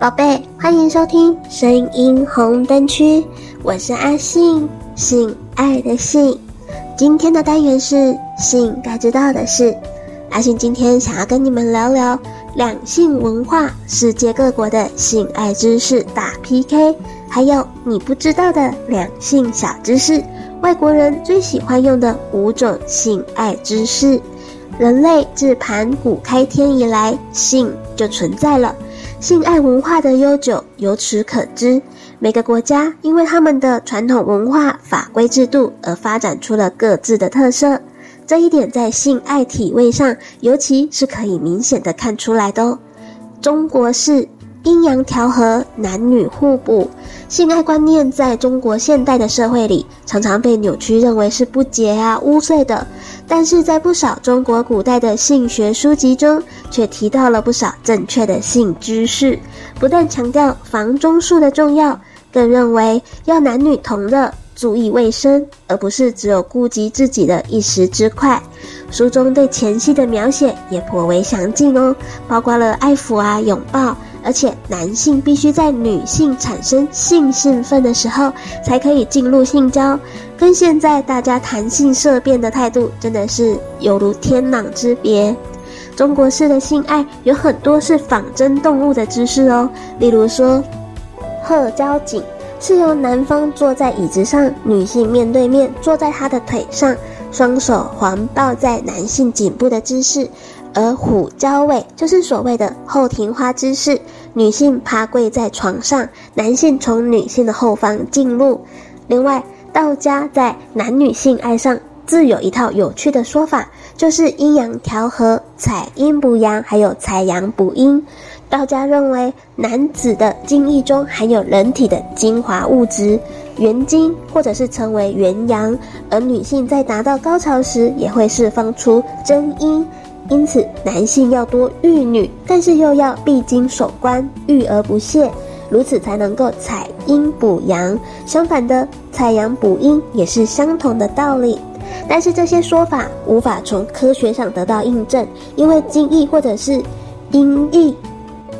宝贝，欢迎收听声音红灯区，我是阿信，性爱的性。今天的单元是性该知道的事。阿信今天想要跟你们聊聊两性文化，世界各国的性爱知识大 PK，还有你不知道的两性小知识，外国人最喜欢用的五种性爱知识。人类自盘古开天以来，性就存在了。性爱文化的悠久由此可知。每个国家因为他们的传统文化、法规制度而发展出了各自的特色。这一点在性爱体位上，尤其是可以明显的看出来的哦。中国式阴阳调和，男女互补。性爱观念在中国现代的社会里，常常被扭曲，认为是不洁啊、污秽的。但是在不少中国古代的性学书籍中，却提到了不少正确的性知识，不但强调房中术的重要，更认为要男女同乐，注意卫生，而不是只有顾及自己的一时之快。书中对前戏的描写也颇为详尽哦，包括了爱抚啊、拥抱。而且男性必须在女性产生性兴奋的时候，才可以进入性交，跟现在大家谈性色变的态度真的是犹如天壤之别。中国式的性爱有很多是仿真动物的姿势哦，例如说，鹤交颈是由男方坐在椅子上，女性面对面坐在他的腿上，双手环抱在男性颈部的姿势。而虎交尾就是所谓的后庭花姿势，女性趴跪在床上，男性从女性的后方进入。另外，道家在男女性爱上自有一套有趣的说法，就是阴阳调和、采阴补阳，还有采阳补阴。道家认为，男子的精液中含有人体的精华物质元精，或者是称为元阳，而女性在达到高潮时也会释放出真阴。因此，男性要多育女，但是又要闭经守关，育而不泄，如此才能够采阴补阳。相反的，采阳补阴也是相同的道理。但是这些说法无法从科学上得到印证，因为精液或者是阴液。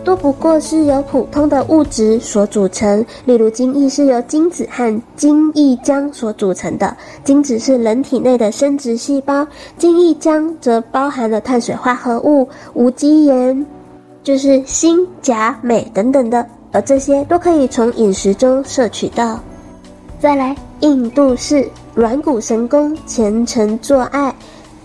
都不过是由普通的物质所组成，例如精液是由精子和精液浆所组成的。精子是人体内的生殖细胞，精液浆则包含了碳水化合物、无机盐，就是锌、钾、镁等等的，而这些都可以从饮食中摄取到。再来，印度式软骨神功，虔诚做爱。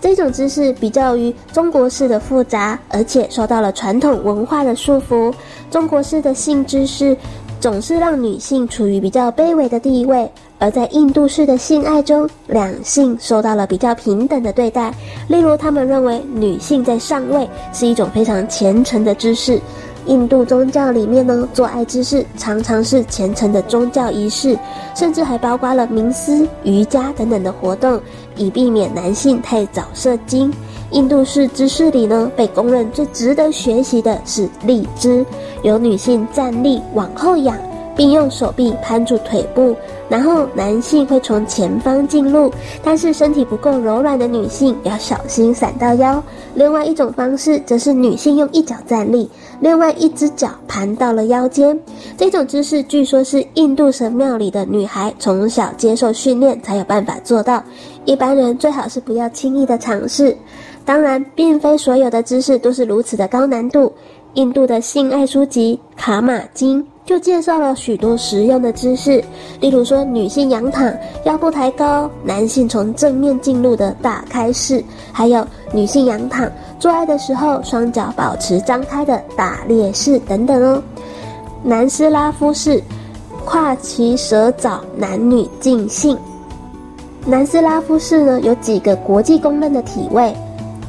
这种姿势比较于中国式的复杂，而且受到了传统文化的束缚。中国式的性知识总是让女性处于比较卑微的地位，而在印度式的性爱中，两性受到了比较平等的对待。例如，他们认为女性在上位是一种非常虔诚的姿势。印度宗教里面呢，做爱姿势常常是虔诚的宗教仪式，甚至还包括了冥思、瑜伽等等的活动，以避免男性太早射精。印度式姿势里呢，被公认最值得学习的是立姿，由女性站立往后仰。并用手臂攀住腿部，然后男性会从前方进入，但是身体不够柔软的女性要小心闪到腰。另外一种方式则是女性用一脚站立，另外一只脚盘到了腰间。这种姿势据说是印度神庙里的女孩从小接受训练才有办法做到，一般人最好是不要轻易的尝试。当然，并非所有的姿势都是如此的高难度。印度的性爱书籍《卡马经》。就介绍了许多实用的姿势，例如说女性仰躺，腰部抬高；男性从正面进入的打开式，还有女性仰躺做爱的时候双脚保持张开的打猎式等等哦。南斯拉夫式跨骑蛇爪男女尽兴。南斯拉夫式呢，有几个国际公认的体位。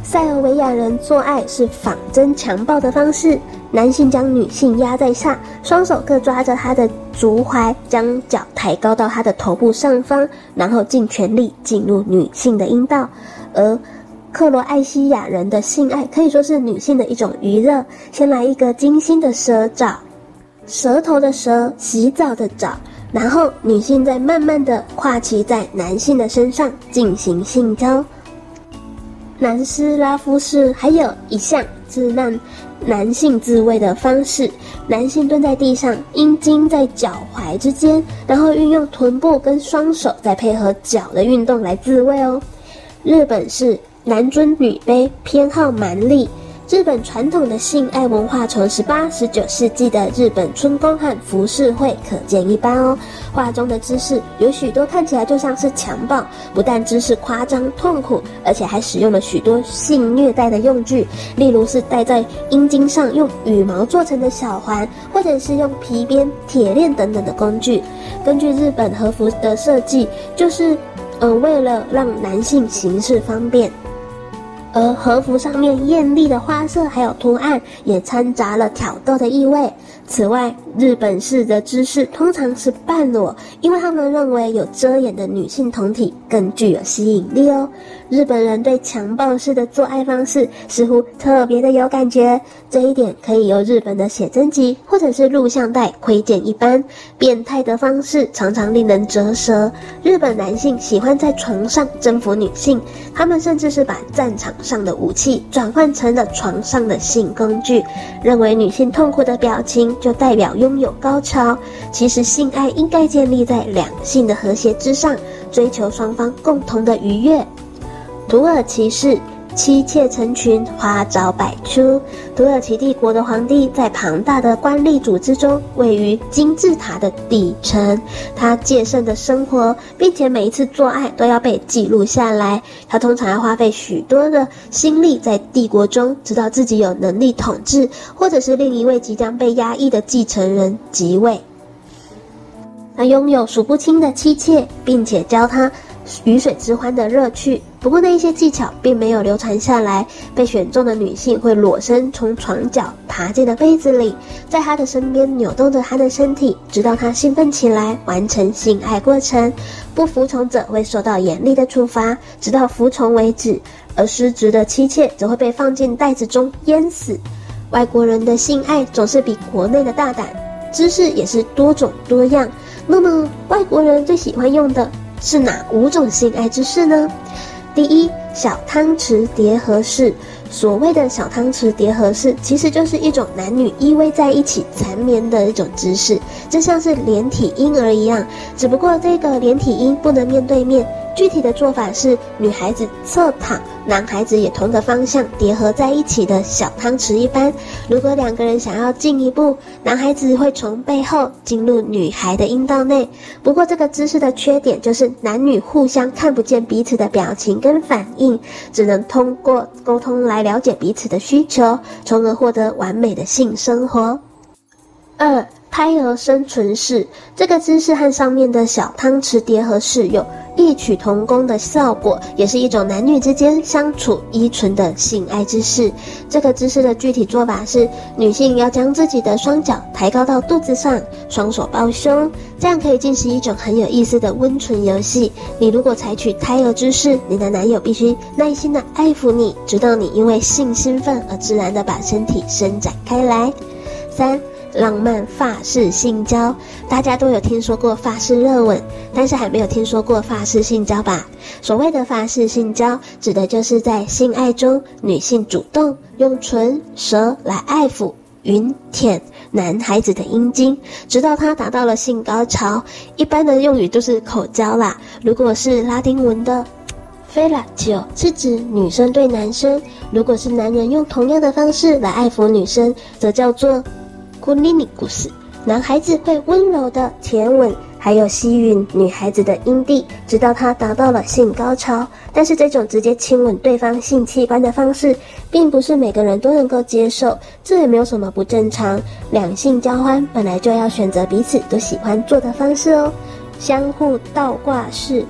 塞尔维亚人做爱是仿真强暴的方式。男性将女性压在下，双手各抓着她的足踝，将脚抬高到她的头部上方，然后尽全力进入女性的阴道。而克罗埃西亚人的性爱可以说是女性的一种娱乐。先来一个精心的蛇澡，舌头的舌，洗澡的澡，然后女性再慢慢的跨骑在男性的身上进行性交。南斯拉夫式还有一项是让男性自慰的方式，男性蹲在地上，阴茎在脚踝之间，然后运用臀部跟双手再配合脚的运动来自慰哦。日本是男尊女卑，偏好蛮力。日本传统的性爱文化，从十八、十九世纪的日本春宫和浮世绘可见一斑哦。画中的姿势有许多看起来就像是强暴，不但姿势夸张痛苦，而且还使用了许多性虐待的用具，例如是戴在阴茎上用羽毛做成的小环，或者是用皮鞭、铁链等等的工具。根据日本和服的设计，就是嗯、为了让男性行事方便。而和服上面艳丽的花色还有图案，也掺杂了挑逗的意味。此外，日本式的姿势通常是半裸，因为他们认为有遮掩的女性同体更具有吸引力哦。日本人对强暴式的做爱方式似乎特别的有感觉，这一点可以由日本的写真集或者是录像带窥见一斑。变态的方式常常令人啧舌。日本男性喜欢在床上征服女性，他们甚至是把战场上的武器转换成了床上的性工具，认为女性痛苦的表情就代表拥有高潮。其实性爱应该建立在两性的和谐之上，追求双方共同的愉悦。土耳其是妻妾成群，花招百出。土耳其帝国的皇帝在庞大的官吏组织中，位于金字塔的底层。他戒慎的生活，并且每一次做爱都要被记录下来。他通常要花费许多的心力在帝国中，直到自己有能力统治，或者是另一位即将被压抑的继承人即位。他拥有数不清的妻妾，并且教他。鱼水之欢的乐趣，不过那一些技巧并没有流传下来。被选中的女性会裸身从床角爬进了被子里，在他的身边扭动着他的身体，直到他兴奋起来，完成性爱过程。不服从者会受到严厉的处罚，直到服从为止。而失职的妻妾则会被放进袋子中淹死。外国人的性爱总是比国内的大胆，姿势也是多种多样。那么外国人最喜欢用的？是哪五种性爱姿势呢？第一，小汤匙叠合式。所谓的小汤匙叠合式，其实就是一种男女依偎在一起缠绵的一种姿势，就像是连体婴儿一样。只不过这个连体婴不能面对面。具体的做法是，女孩子侧躺，男孩子也同个方向叠合在一起的小汤匙一般。如果两个人想要进一步，男孩子会从背后进入女孩的阴道内。不过这个姿势的缺点就是男女互相看不见彼此的表情跟反应，只能通过沟通来了解彼此的需求，从而获得完美的性生活。二。胎儿生存式，这个姿势和上面的小汤匙叠合式有异曲同工的效果，也是一种男女之间相处依存的性爱姿势。这个姿势的具体做法是，女性要将自己的双脚抬高到肚子上，双手抱胸，这样可以进行一种很有意思的温存游戏。你如果采取胎儿姿势，你的男友必须耐心的爱抚你，直到你因为性兴奋而自然的把身体伸展开来。三。浪漫法式性交，大家都有听说过法式热吻，但是还没有听说过法式性交吧？所谓的法式性交，指的就是在性爱中，女性主动用唇舌来爱抚、吮舔男孩子的阴茎，直到他达到了性高潮。一般的用语都是口交啦。如果是拉丁文的 fellatio，是指女生对男生；如果是男人用同样的方式来爱抚女生，则叫做。古尼尼故事，男孩子会温柔的舔吻，还有吸吮女孩子的阴蒂，直到她达到了性高潮。但是这种直接亲吻对方性器官的方式，并不是每个人都能够接受，这也没有什么不正常。两性交欢本来就要选择彼此都喜欢做的方式哦，相互倒挂式。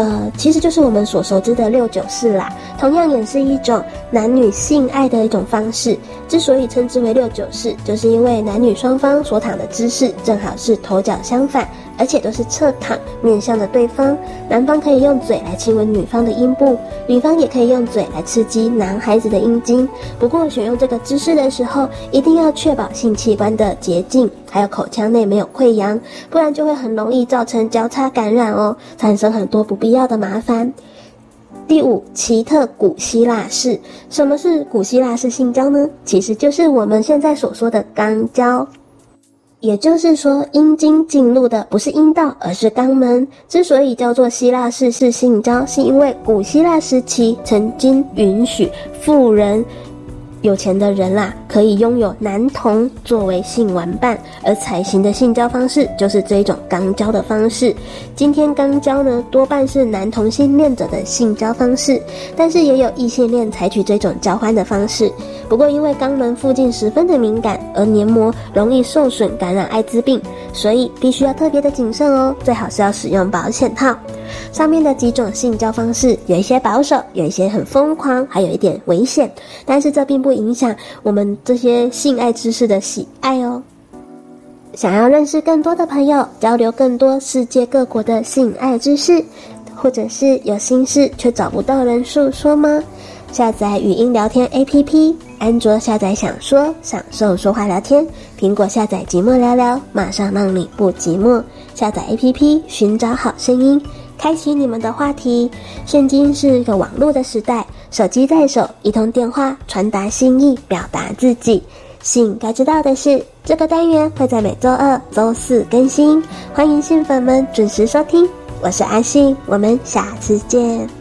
呃，其实就是我们所熟知的六九式啦，同样也是一种男女性爱的一种方式。之所以称之为六九式，就是因为男女双方所躺的姿势正好是头脚相反。而且都是侧躺，面向着对方。男方可以用嘴来亲吻女方的阴部，女方也可以用嘴来刺激男孩子的阴茎。不过，选用这个姿势的时候，一定要确保性器官的洁净，还有口腔内没有溃疡，不然就会很容易造成交叉感染哦，产生很多不必要的麻烦。第五，奇特古希腊式。什么是古希腊式性交呢？其实就是我们现在所说的肛交。也就是说，阴茎进入的不是阴道，而是肛门。之所以叫做希腊式式性交，是因为古希腊时期曾经允许富人。有钱的人啦，可以拥有男童作为性玩伴，而采行的性交方式就是这一种肛交的方式。今天肛交呢，多半是男同性恋者的性交方式，但是也有异性恋采取这种交欢的方式。不过因为肛门附近十分的敏感，而黏膜容易受损，感染艾滋病，所以必须要特别的谨慎哦，最好是要使用保险套。上面的几种性交方式，有一些保守，有一些很疯狂，还有一点危险。但是这并不影响我们这些性爱知识的喜爱哦。想要认识更多的朋友，交流更多世界各国的性爱知识，或者是有心事却找不到人诉说吗？下载语音聊天 APP，安卓下载想说，享受说话聊天；苹果下载寂寞聊聊，马上让你不寂寞。下载 APP，寻找好声音。开启你们的话题。现今是一个网络的时代，手机在手，一通电话传达心意，表达自己。信该知道的是，这个单元会在每周二、周四更新，欢迎信粉们准时收听。我是阿信，我们下次见。